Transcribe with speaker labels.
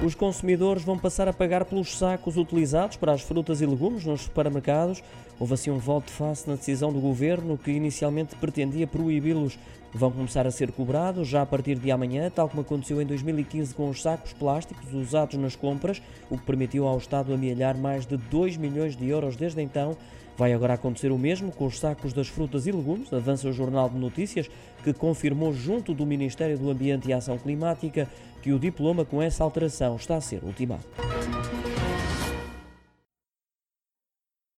Speaker 1: Os consumidores vão passar a pagar pelos sacos utilizados para as frutas e legumes nos supermercados. Houve assim um voto de face na decisão do governo que inicialmente pretendia proibi-los. Vão começar a ser cobrados já a partir de amanhã, tal como aconteceu em 2015 com os sacos plásticos usados nas compras, o que permitiu ao Estado amealhar mais de 2 milhões de euros desde então. Vai agora acontecer o mesmo com os sacos das frutas e legumes, avança o Jornal de Notícias, que confirmou junto do Ministério do Ambiente e Ação Climática que o diploma com essa alteração está a ser ultimado.